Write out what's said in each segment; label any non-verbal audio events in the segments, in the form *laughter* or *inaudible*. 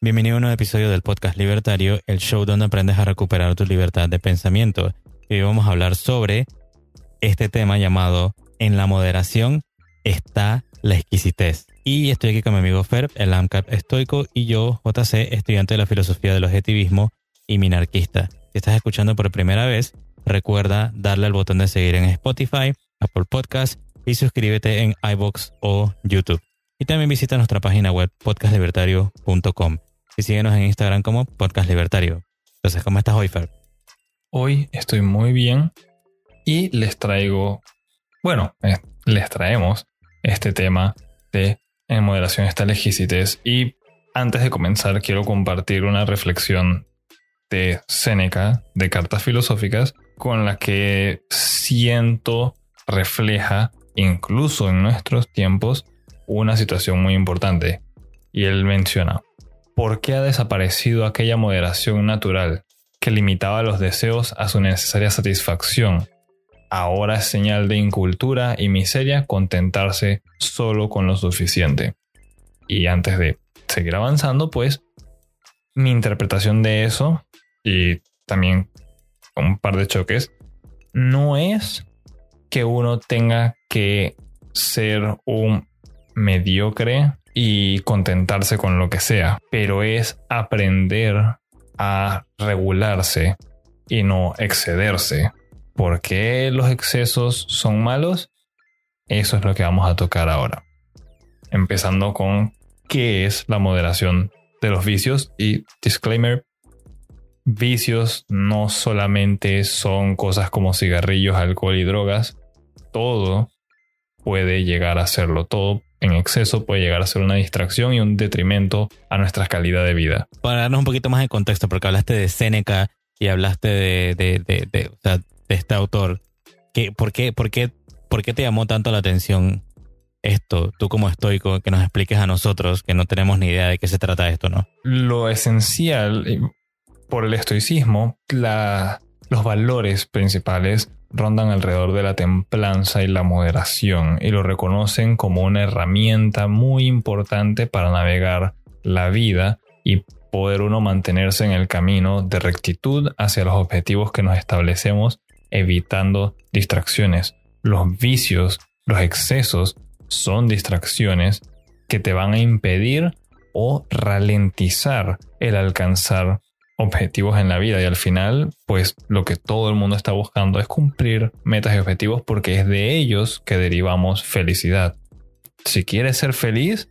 Bienvenido a un nuevo episodio del podcast Libertario, el show donde aprendes a recuperar tu libertad de pensamiento. Hoy vamos a hablar sobre este tema llamado En la moderación está la exquisitez. Y estoy aquí con mi amigo Ferb, el AMCAP estoico, y yo, JC, estudiante de la filosofía del objetivismo y minarquista. Si estás escuchando por primera vez, recuerda darle al botón de seguir en Spotify, Apple Podcast y suscríbete en iBox o YouTube. Y también visita nuestra página web podcastlibertario.com y síguenos en Instagram como Podcast Libertario. Entonces, ¿cómo estás hoy, Fer? Hoy estoy muy bien y les traigo, bueno, eh, les traemos este tema de en moderación está y antes de comenzar quiero compartir una reflexión de Séneca de cartas filosóficas con la que siento refleja incluso en nuestros tiempos una situación muy importante y él menciona ¿Por qué ha desaparecido aquella moderación natural que limitaba los deseos a su necesaria satisfacción? Ahora es señal de incultura y miseria contentarse solo con lo suficiente. Y antes de seguir avanzando, pues mi interpretación de eso y también un par de choques, no es que uno tenga que ser un mediocre y contentarse con lo que sea, pero es aprender a regularse y no excederse. ¿Por qué los excesos son malos? Eso es lo que vamos a tocar ahora. Empezando con qué es la moderación de los vicios y disclaimer, vicios no solamente son cosas como cigarrillos, alcohol y drogas, todo puede llegar a serlo, todo en exceso puede llegar a ser una distracción y un detrimento a nuestra calidad de vida. Para darnos un poquito más de contexto, porque hablaste de Seneca y hablaste de, de, este autor, ¿qué, por, qué, por, qué, ¿por qué te llamó tanto la atención esto, tú como estoico, que nos expliques a nosotros que no tenemos ni idea de qué se trata esto, ¿no? Lo esencial, eh, por el estoicismo, los valores principales rondan alrededor de la templanza y la moderación y lo reconocen como una herramienta muy importante para navegar la vida y poder uno mantenerse en el camino de rectitud hacia los objetivos que nos establecemos, evitando distracciones. Los vicios, los excesos son distracciones que te van a impedir o ralentizar el alcanzar objetivos en la vida. Y al final pues lo que todo el mundo está buscando es cumplir metas y objetivos porque es de ellos que derivamos felicidad. Si quieres ser feliz,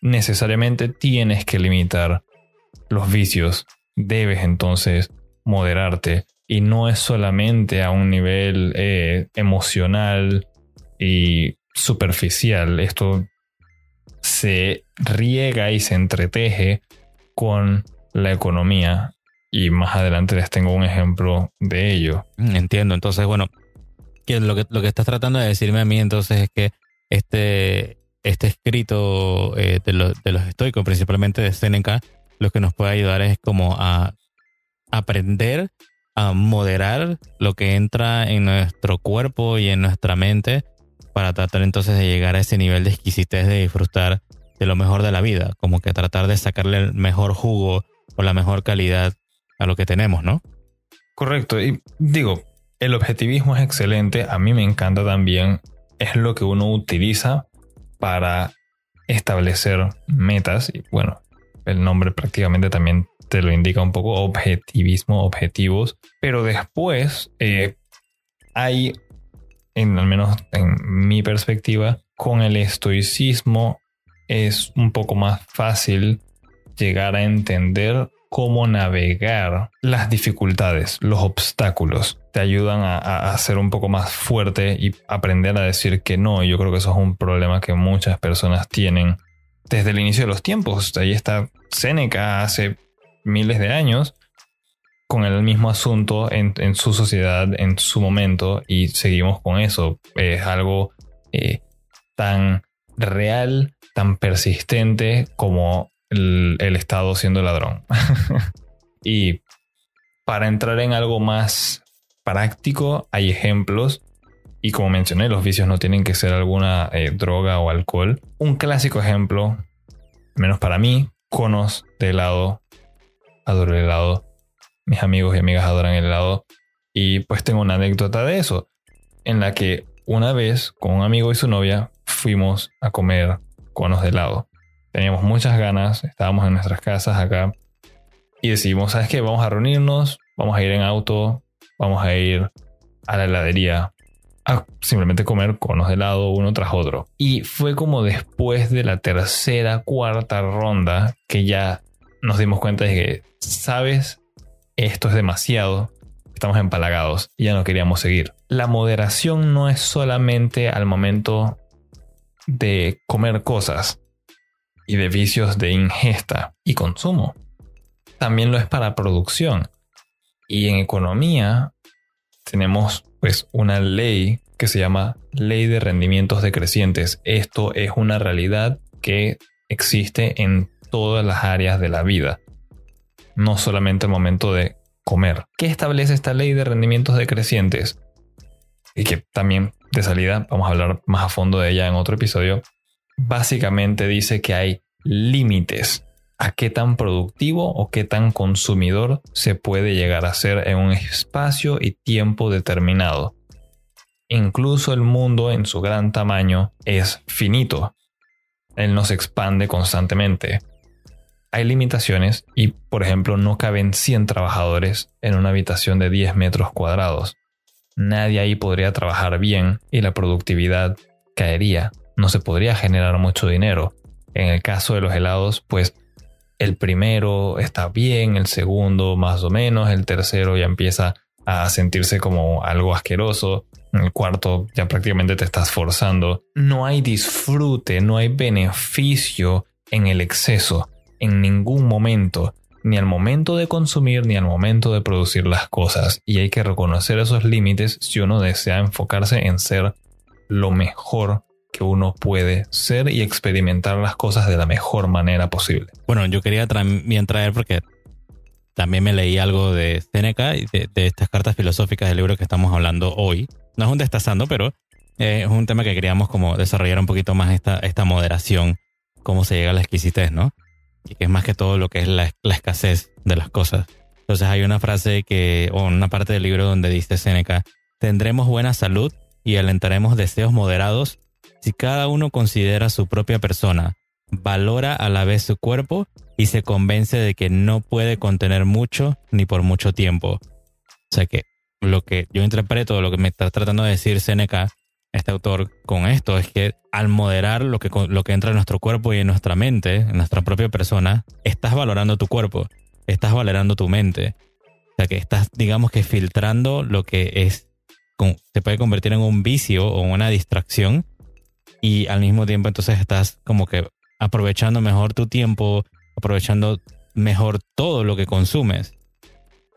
necesariamente tienes que limitar los vicios, debes entonces moderarte. Y no es solamente a un nivel eh, emocional y superficial, esto se riega y se entreteje con la economía y más adelante les tengo un ejemplo de ello. Mm, entiendo, entonces bueno, lo que, lo que estás tratando de decirme a mí entonces es que este, este escrito eh, de, de los estoicos, principalmente de Seneca, lo que nos puede ayudar es como a aprender a moderar lo que entra en nuestro cuerpo y en nuestra mente para tratar entonces de llegar a ese nivel de exquisitez de disfrutar de lo mejor de la vida, como que tratar de sacarle el mejor jugo o la mejor calidad a lo que tenemos, ¿no? Correcto, y digo, el objetivismo es excelente, a mí me encanta también, es lo que uno utiliza para establecer metas, y bueno, el nombre prácticamente también te lo indica un poco, objetivismo, objetivos, pero después eh, hay, en, al menos en mi perspectiva, con el estoicismo es un poco más fácil llegar a entender cómo navegar las dificultades, los obstáculos. Te ayudan a, ser un poco más fuerte y aprender a decir que no. Yo creo que eso es un problema que muchas personas tienen desde el inicio de los tiempos. Ahí está Seneca hace miles de años con el mismo asunto en, su sociedad en su momento y seguimos con eso. Es algo eh, tan real, tan persistente como el, Estado siendo ladrón. *laughs* y para entrar en algo más práctico, hay ejemplos. Y como mencioné, los vicios no tienen que ser alguna eh, droga o alcohol. Un clásico ejemplo menos para mí, conos de helado. Adoro el helado. Mis amigos y amigas adoran el helado. Y pues tengo una anécdota de eso, en la que una vez con un amigo y su novia fuimos a comer conos de helado. Teníamos muchas ganas, estábamos en nuestras casas acá y decidimos, ¿sabes qué? Vamos a reunirnos, vamos a ir en auto, vamos a ir a la heladería a simplemente comer conos de helado uno tras otro. Y fue como después de la tercera, cuarta ronda que ya nos dimos cuenta de que, sabes, esto es demasiado, estamos empalagados y ya no queríamos seguir. La moderación no es solamente al momento de comer cosas y de vicios de ingesta y consumo. También lo es para producción. Y en economía tenemos pues una ley que se llama Ley de Rendimientos Decrecientes. Esto es una realidad que existe en todas las áreas de la vida, no solamente el momento de comer. ¿Qué establece esta ley de rendimientos decrecientes? Y que también de salida vamos a hablar más a fondo de ella en otro episodio. Básicamente dice que hay límites a qué tan productivo o qué tan consumidor se puede llegar a ser en un espacio y tiempo determinado. Incluso el mundo en su gran tamaño es finito. Él no se expande constantemente. Hay limitaciones y, por ejemplo, no caben 100 trabajadores en una habitación de 10 metros cuadrados. Nadie ahí podría trabajar bien y la productividad caería. No se podría generar mucho dinero. En el caso de los helados, pues el primero está bien, el segundo más o menos, el tercero ya empieza a sentirse como algo asqueroso, el cuarto ya prácticamente te estás forzando. No hay disfrute, no hay beneficio en el exceso, en ningún momento, ni al momento de consumir ni al momento de producir las cosas. Y hay que reconocer esos límites si uno desea enfocarse en ser lo mejor que uno puede ser y experimentar las cosas de la mejor manera posible. Bueno, yo quería también traer porque también me leí algo de Seneca y de, estas cartas filosóficas del libro que estamos hablando hoy. No es un destazando, pero eh, es un tema que queríamos como desarrollar un poquito más esta, esta moderación, cómo se llega a la exquisitez, ¿no? Y que es más que todo lo que es la, la escasez de las cosas. Entonces hay una frase que, o una parte del libro donde dice Seneca, tendremos buena salud y alentaremos deseos moderados si cada uno considera su propia persona, valora a la vez su cuerpo y se convence de que no puede contener mucho ni por mucho tiempo. O sea que lo que yo interpreto, lo que me está tratando de decir Seneca, este autor, con esto es que al moderar lo que, lo que entra en nuestro cuerpo y en nuestra mente, en nuestra propia persona, estás valorando tu cuerpo, estás valorando tu mente. O sea que estás, digamos que filtrando lo que es, se puede convertir en un vicio o una distracción y al mismo tiempo entonces estás como que aprovechando mejor tu tiempo, aprovechando mejor todo lo que consumes.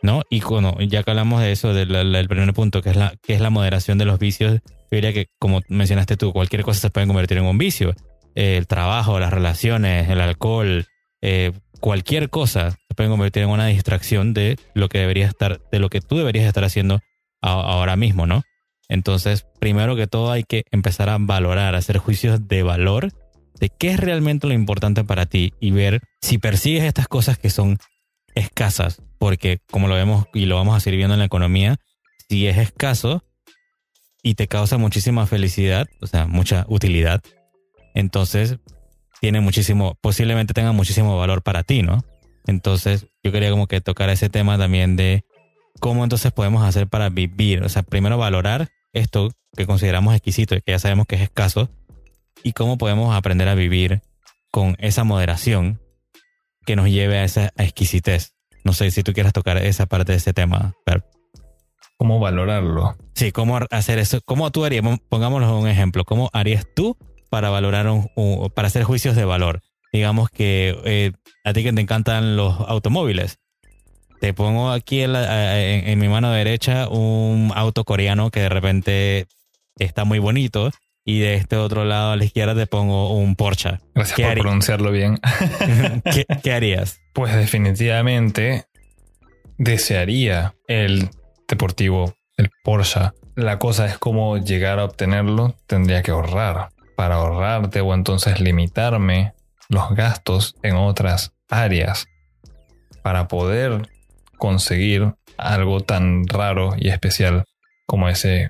¿No? Y bueno, ya que hablamos de eso, del, primer punto, que es, la, que es la moderación de los vicios, yo diría que, como mencionaste tú, cualquier cosa se puede convertir en un vicio. el trabajo, las relaciones, el alcohol, eh, cualquier cosa se puede convertir en una distracción de lo que debería estar, de lo que tú deberías estar haciendo ahora mismo, ¿no? Entonces, primero que todo hay que empezar a valorar, hacer juicios de valor de qué es realmente lo importante para ti y ver si persigues estas cosas que son escasas, porque como lo vemos y lo vamos a seguir viendo en la economía, si es escaso y te causa muchísima felicidad, o sea, mucha utilidad, entonces tiene muchísimo, posiblemente tenga muchísimo valor para ti, ¿no? Entonces, yo quería como que tocar ese tema también de cómo entonces podemos hacer para vivir, o sea, primero valorar esto que consideramos exquisito y que ya sabemos que es escaso, y cómo podemos aprender a vivir con esa moderación que nos lleve a esa exquisitez. No sé si tú quieres tocar esa parte de ese tema, ¿Cómo valorarlo? Sí, cómo hacer eso. ¿Cómo tú harías? Pongámoslo un ejemplo. ¿Cómo harías tú para valorar un, para hacer juicios de valor? Digamos que eh, a ti que te encantan los automóviles, te pongo aquí en, mi mano derecha un auto coreano que de repente está muy bonito y de este otro lado a la izquierda te pongo un Porsche. Gracias por pronunciarlo bien. *laughs* ¿Qué, harías? Pues definitivamente desearía el deportivo, el Porsche. La cosa es cómo llegar a obtenerlo, tendría que ahorrar. Para ahorrar debo entonces limitarme los gastos en otras áreas para poder conseguir algo tan raro y especial como ese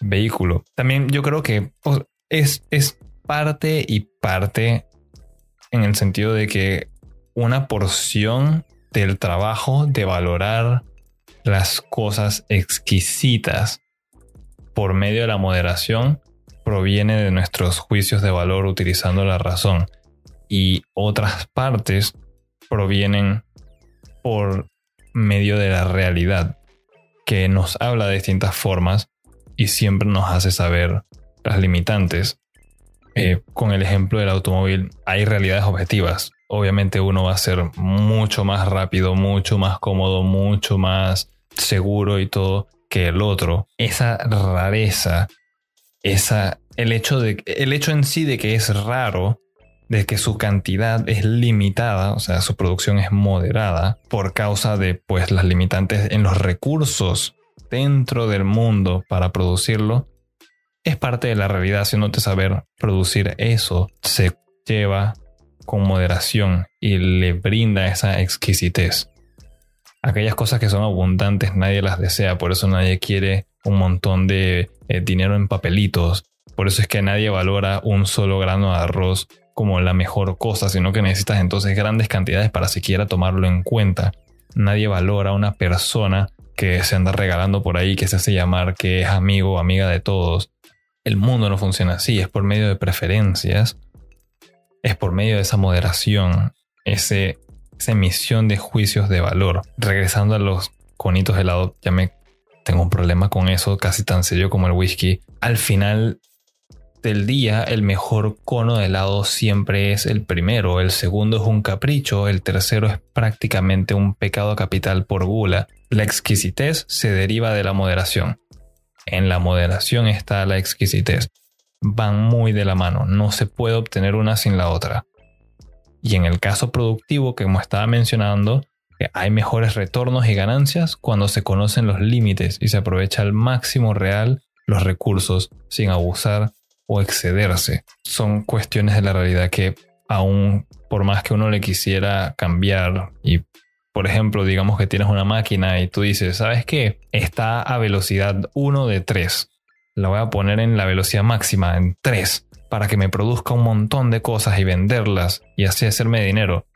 vehículo. También yo creo que es, es parte y parte en el sentido de que una porción del trabajo de valorar las cosas exquisitas por medio de la moderación proviene de nuestros juicios de valor utilizando la razón y otras partes provienen por medio de la realidad que nos habla de distintas formas y siempre nos hace saber las limitantes. Eh, con el ejemplo del automóvil hay realidades objetivas. Obviamente uno va a ser mucho más rápido, mucho más cómodo, mucho más seguro y todo que el otro. Esa rareza, esa, el hecho de, el hecho en sí de que es raro, de que su cantidad es limitada, o sea, su producción es moderada, por causa de pues las limitantes en los recursos dentro del mundo para producirlo, es parte de la realidad, haciéndote saber producir eso se lleva con moderación y le brinda esa exquisitez. Aquellas cosas que son abundantes nadie las desea, por eso nadie quiere un montón de eh, dinero en papelitos, por eso es que nadie valora un solo grano de arroz como la mejor cosa, sino que necesitas entonces grandes cantidades para siquiera tomarlo en cuenta. Nadie valora a una persona que se anda regalando por ahí, que se hace llamar que es amigo o amiga de todos. El mundo no funciona así, es por medio de preferencias, es por medio de esa moderación, ese esa emisión de juicios de valor. Regresando a los conitos de helado, ya me tengo un problema con eso, casi tan serio como el whisky. Al final del día, el mejor cono de helado siempre es el primero, el segundo es un capricho, el tercero es prácticamente un pecado capital por gula. La exquisitez se deriva de la moderación. En la moderación está la exquisitez. Van muy de la mano, no se puede obtener una sin la otra. Y en el caso productivo que como estaba mencionando, hay mejores retornos y ganancias cuando se conocen los límites y se aprovecha al máximo real los recursos sin abusar o excederse. Son cuestiones de la realidad que aún por más que uno le quisiera cambiar y por ejemplo, digamos que tienes una máquina y tú dices, ¿sabes qué? Está a velocidad 1 de 3. La voy a poner en la velocidad máxima, en 3 para que me produzca un montón de cosas y venderlas y así hacerme dinero,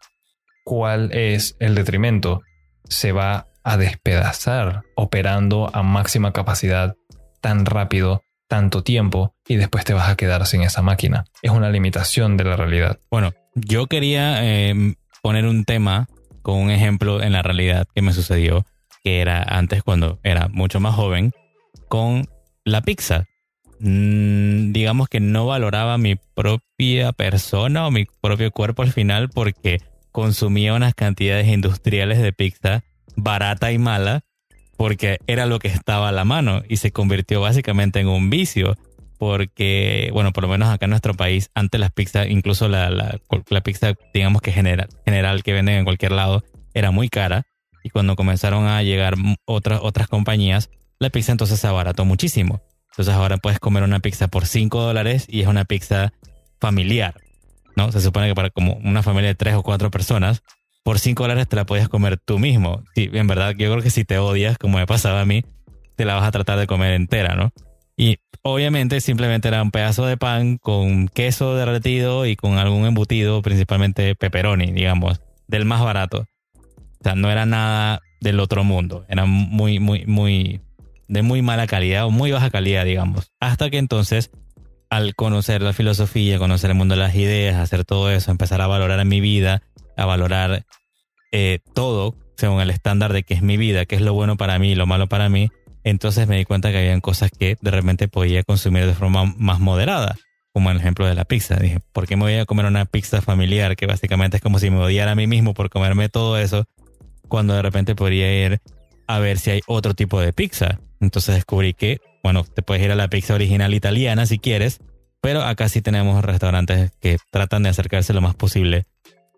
¿cuál es el detrimento? Se va a despedazar operando a máxima capacidad tan rápido, tanto tiempo y después te vas a quedar sin esa máquina. Es una limitación de la realidad. Bueno, yo quería em, poner un tema con un ejemplo en la realidad que me sucedió, que era antes cuando era mucho más joven, con la pizza. Mm, digamos que no valoraba mi propia persona o mi propio cuerpo al final porque consumía unas cantidades industriales de pizza barata y mala porque era lo que estaba a la mano y se convirtió básicamente en un vicio porque, bueno, por lo menos acá en nuestro país, antes las pizzas, incluso la, la, pizza, digamos que general, general que venden en cualquier lado, era muy cara y cuando comenzaron a llegar otras, otras compañías, la pizza entonces se abarató muchísimo. Entonces ahora puedes comer una pizza por 5 dólares y es una pizza familiar, ¿no? Se supone que para como una familia de 3 o 4 personas, por 5 dólares te la puedes comer tú mismo. Sí, en verdad, yo creo que si te odias, como me pasaba a mí, te la vas a tratar de comer entera, ¿no? Y obviamente simplemente era un pedazo de pan con queso derretido y con algún embutido, principalmente pepperoni, digamos, del más barato. O sea, no era nada del otro mundo. Era muy, muy, muy, de muy mala calidad o muy baja calidad, digamos. Hasta que entonces, al conocer la filosofía, conocer el mundo de las ideas, hacer todo eso, empezar a valorar mi vida, a valorar eh, todo según el estándar de qué es mi vida, qué es lo bueno para mí y lo malo para mí, entonces me di cuenta que había cosas que de repente podía consumir de forma más moderada, como el ejemplo de la pizza. Dije, ¿por qué me voy a comer una pizza familiar que básicamente es como si me odiara a mí mismo por comerme todo eso, cuando de repente podría ir a ver si hay otro tipo de pizza? Entonces descubrí que, bueno, te puedes ir a la pizza original italiana si quieres, pero acá sí tenemos restaurantes que tratan de acercarse lo más posible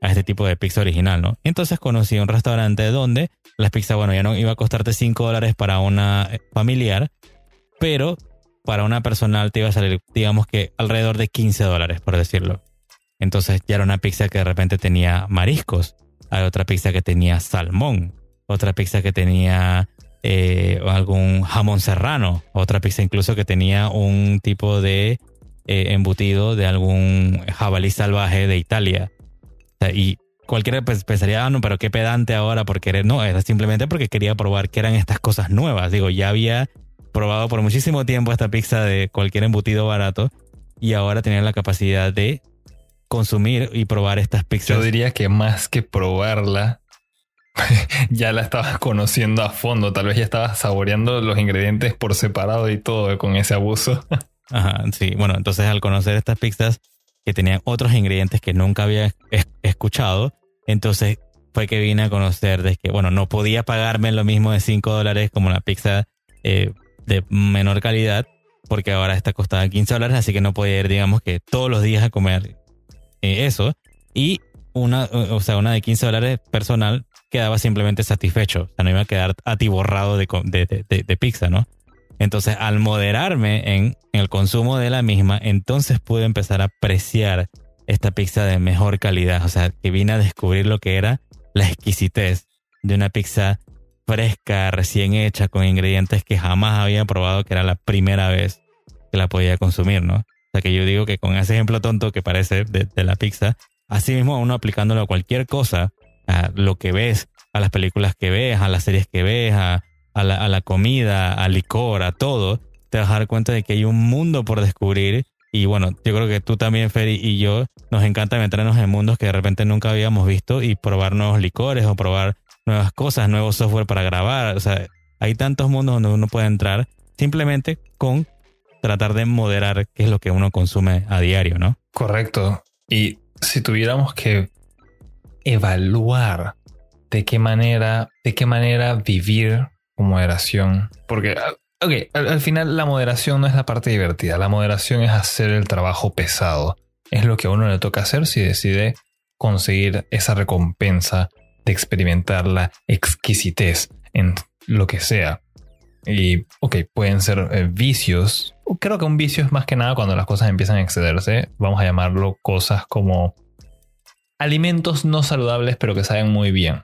a este tipo de pizza original, ¿no? Entonces conocí un restaurante donde las pizzas, bueno, ya no iba a costarte 5 dólares para una eh, familiar, pero para una personal te iba a salir, digamos que alrededor de 15 dólares, por decirlo. Entonces ya era una pizza que de repente tenía mariscos. Hay otra pizza que tenía salmón. Otra pizza que tenía eh, algún jamón serrano. Otra pizza incluso que tenía un tipo de eh, embutido de algún jabalí salvaje de Italia. Y cualquiera pues, pensaría, ah, no, pero qué pedante ahora por querer. No, era simplemente porque quería probar que eran estas cosas nuevas. Digo, ya había probado por muchísimo tiempo esta pizza de cualquier embutido barato y ahora tenía la capacidad de consumir y probar estas pizzas. Yo diría que más que probarla, *laughs* ya la estabas conociendo a fondo. Tal vez ya estabas saboreando los ingredientes por separado y todo con ese abuso. *laughs* Ajá, sí. Bueno, entonces al conocer estas pizzas que tenían otros ingredientes que nunca había escuchado, entonces fue que vine a conocer de que, bueno, no podía pagarme lo mismo de 5 dólares como una pizza eh, de menor calidad, porque ahora esta costaba 15 dólares, así que no podía ir, digamos que todos los días a comer eh, eso. Y una, o sea, una de 15 dólares personal quedaba simplemente satisfecho. O sea, no iba a quedar atiborrado de, de, pizza, ¿no? Entonces, al moderarme en, el consumo de la misma, entonces pude empezar a apreciar esta pizza de mejor calidad. O sea, que vine a descubrir lo que era la exquisitez de una pizza fresca, recién hecha, con ingredientes que jamás había probado, que era la primera vez que la podía consumir, ¿no? O sea, que yo digo que con ese ejemplo tonto que parece de, de la pizza, así mismo uno aplicándolo a cualquier cosa, a lo que ves, a las películas que ves, a las series que ves, a, a, la, a la comida, al licor, a todo, te vas a dar cuenta de que hay un mundo por descubrir. Y bueno, yo creo que tú también, Ferry, y yo, nos encanta meternos en mundos que de repente nunca habíamos visto y probar nuevos licores o probar nuevas cosas, nuevo software para grabar. O sea, hay tantos mundos donde uno puede entrar simplemente con tratar de moderar qué es lo que uno consume a diario, ¿no? Correcto. Y si tuviéramos que evaluar de qué manera, de qué manera vivir moderación, porque ok, al, final la moderación no es la parte divertida, la moderación es hacer el trabajo pesado, es lo que a uno le toca hacer si decide conseguir esa recompensa de experimentar la exquisitez en lo que sea. Y, ok, pueden ser eh, vicios. Creo que un vicio es más que nada cuando las cosas empiezan a excederse. Vamos a llamarlo cosas como alimentos no saludables, pero que saben muy bien.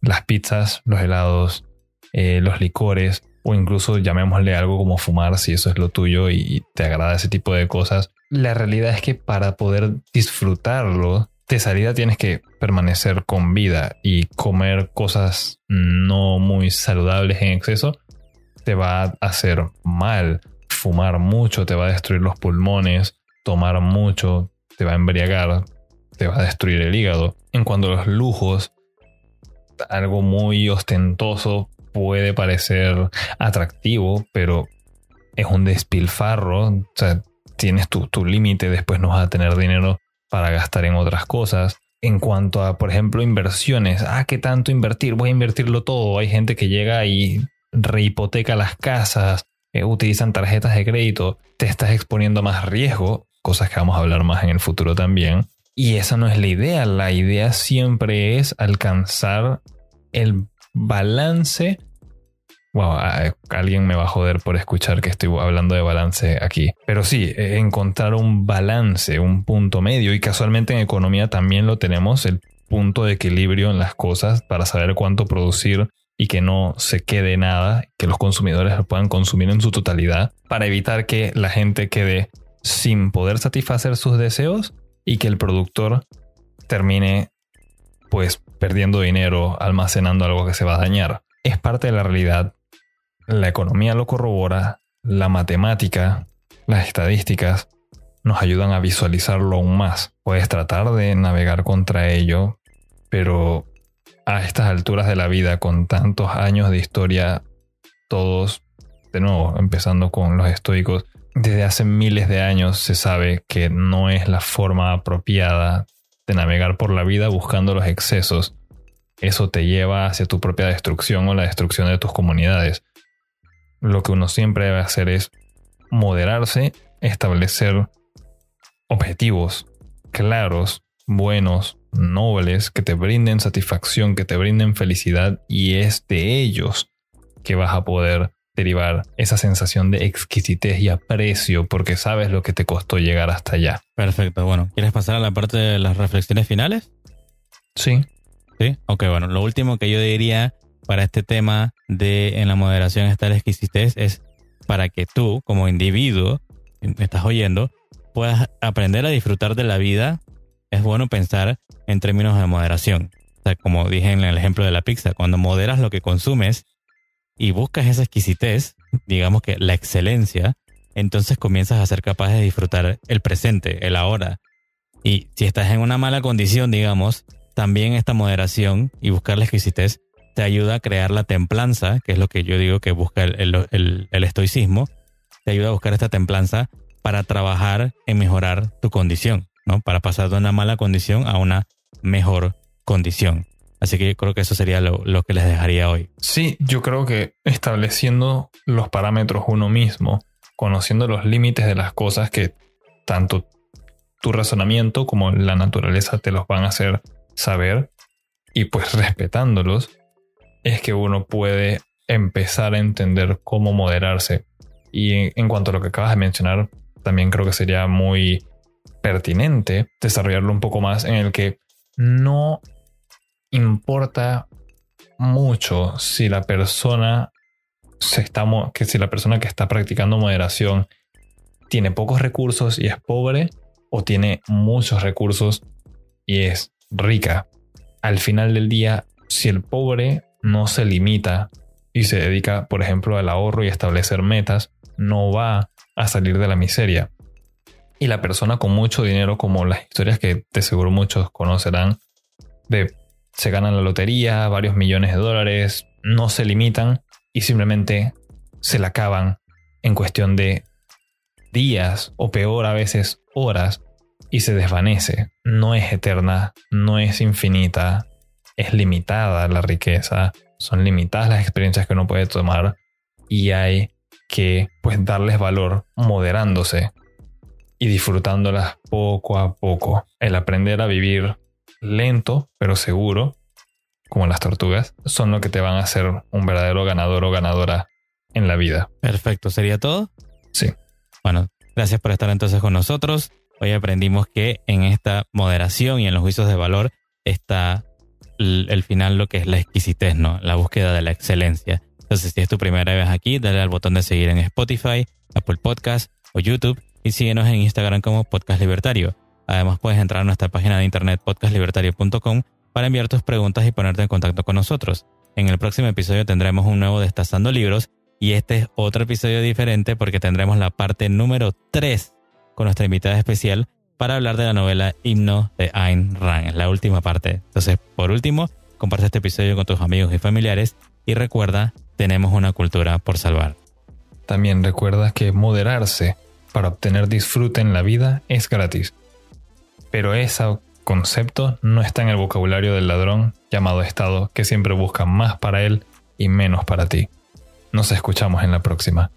Las pizzas, los helados, eh, los licores, o incluso llamémosle algo como fumar, si eso es lo tuyo y te agrada ese tipo de cosas. La realidad es que para poder disfrutarlo, de salida tienes que permanecer con vida y comer cosas no muy saludables en exceso te va a hacer mal. Fumar mucho te va a destruir los pulmones, tomar mucho te va a embriagar, te va a destruir el hígado. En cuanto a los lujos, algo muy ostentoso puede parecer atractivo, pero es un despilfarro. O sea, tienes tu, tu límite, después no vas a tener dinero para gastar en otras cosas. En cuanto a, por ejemplo, inversiones, ah, ¿qué tanto invertir? Voy a invertirlo todo. Hay gente que llega y rehipoteca las casas, eh, utilizan tarjetas de crédito, te estás exponiendo más riesgo, cosas que vamos a hablar más en el futuro también. Y esa no es la idea, la idea siempre es alcanzar el balance Wow, alguien me va a joder por escuchar que estoy hablando de balance aquí. Pero sí, e, encontrar un balance, un punto medio. Y casualmente en economía también lo tenemos, el punto de equilibrio en las cosas para saber cuánto producir y que no se quede nada, que los consumidores lo puedan consumir en su totalidad, para evitar que la gente quede sin poder satisfacer sus deseos y que el productor termine pues perdiendo dinero almacenando algo que se va a dañar. Es parte de la realidad la economía lo corrobora, la matemática, las estadísticas nos ayudan a visualizarlo aún más. Puedes tratar de navegar contra ello, pero a estas alturas de la vida, con tantos años de historia, todos, de nuevo, empezando con los estoicos, desde hace miles de años se sabe que no es la forma apropiada de navegar por la vida buscando los excesos. Eso te lleva hacia tu propia destrucción o la destrucción de tus comunidades lo que uno siempre debe hacer es moderarse, establecer objetivos claros, buenos, nobles, que te brinden satisfacción, que te brinden felicidad y es de ellos que vas a poder derivar esa sensación de exquisitez y aprecio porque sabes lo que te costó llegar hasta allá. Perfecto, bueno, ¿quieres pasar a la parte de las reflexiones finales? Sí. Sí, ok, bueno, lo último que yo diría para este tema de en la moderación está la exquisitez es para que tú como individuo, me estás oyendo, puedas aprender a disfrutar de la vida, es bueno pensar en términos de moderación. O sea, como dije en el ejemplo de la pizza, cuando moderas lo que consumes y buscas esa exquisitez, digamos que la excelencia, entonces comienzas a ser capaz de disfrutar el presente, el ahora. Y si estás en una mala condición, digamos, también esta moderación y buscar la exquisitez te ayuda a crear la templanza, que es lo que yo digo que busca el, estoicismo, te ayuda a buscar esta templanza para trabajar en mejorar tu condición, ¿no? Para pasar de una mala condición a una mejor condición. Así que yo creo que eso sería lo, lo, que les dejaría hoy. Sí, yo creo que estableciendo los parámetros uno mismo, conociendo los límites de las cosas que tanto tu razonamiento como la naturaleza te los van a hacer saber y pues respetándolos, es que uno puede empezar a entender cómo moderarse. Y en, cuanto a lo que acabas de mencionar, también creo que sería muy pertinente desarrollarlo un poco más en el que no importa mucho si la persona se está que si la persona que está practicando moderación tiene pocos recursos y es pobre o tiene muchos recursos y es rica. Al final del día, si el pobre no se limita y se dedica, por ejemplo, al ahorro y establecer metas, no va a salir de la miseria. Y la persona con mucho dinero, como las historias que de seguro muchos conocerán, de se ganan la lotería, varios millones de dólares, no se limitan y simplemente se la acaban en cuestión de días o peor a veces horas y se desvanece. No es eterna, no es infinita, es limitada la riqueza, son limitadas las experiencias que uno puede tomar y hay que pues darles valor moderándose y disfrutándolas poco a poco. El aprender a vivir lento pero seguro, como las tortugas, son lo que te van a hacer un verdadero ganador o ganadora en la vida. Perfecto, ¿sería todo? Sí. Bueno, gracias por estar entonces con nosotros. Hoy aprendimos que en esta moderación y en los juicios de valor está el final lo que es la exquisitez, ¿no? La búsqueda de la excelencia. Entonces, si es tu primera vez aquí, dale al botón de seguir en Spotify, Apple Podcast o YouTube y síguenos en Instagram como Podcast Libertario. Además, puedes entrar a nuestra página de internet podcastlibertario.com para enviar tus preguntas y ponerte en contacto con nosotros. En el próximo episodio tendremos un nuevo Destazando Libros y este es otro episodio diferente porque tendremos la parte número 3 con nuestra invitada especial para hablar de la novela Himno de Ayn Rand. La última parte. Entonces, por último, comparte este episodio con tus amigos y familiares y recuerda, tenemos una cultura por salvar. También recuerda que moderarse para obtener disfrute en la vida es gratis. Pero ese concepto no está en el vocabulario del ladrón llamado Estado que siempre busca más para él y menos para ti. Nos escuchamos en la próxima.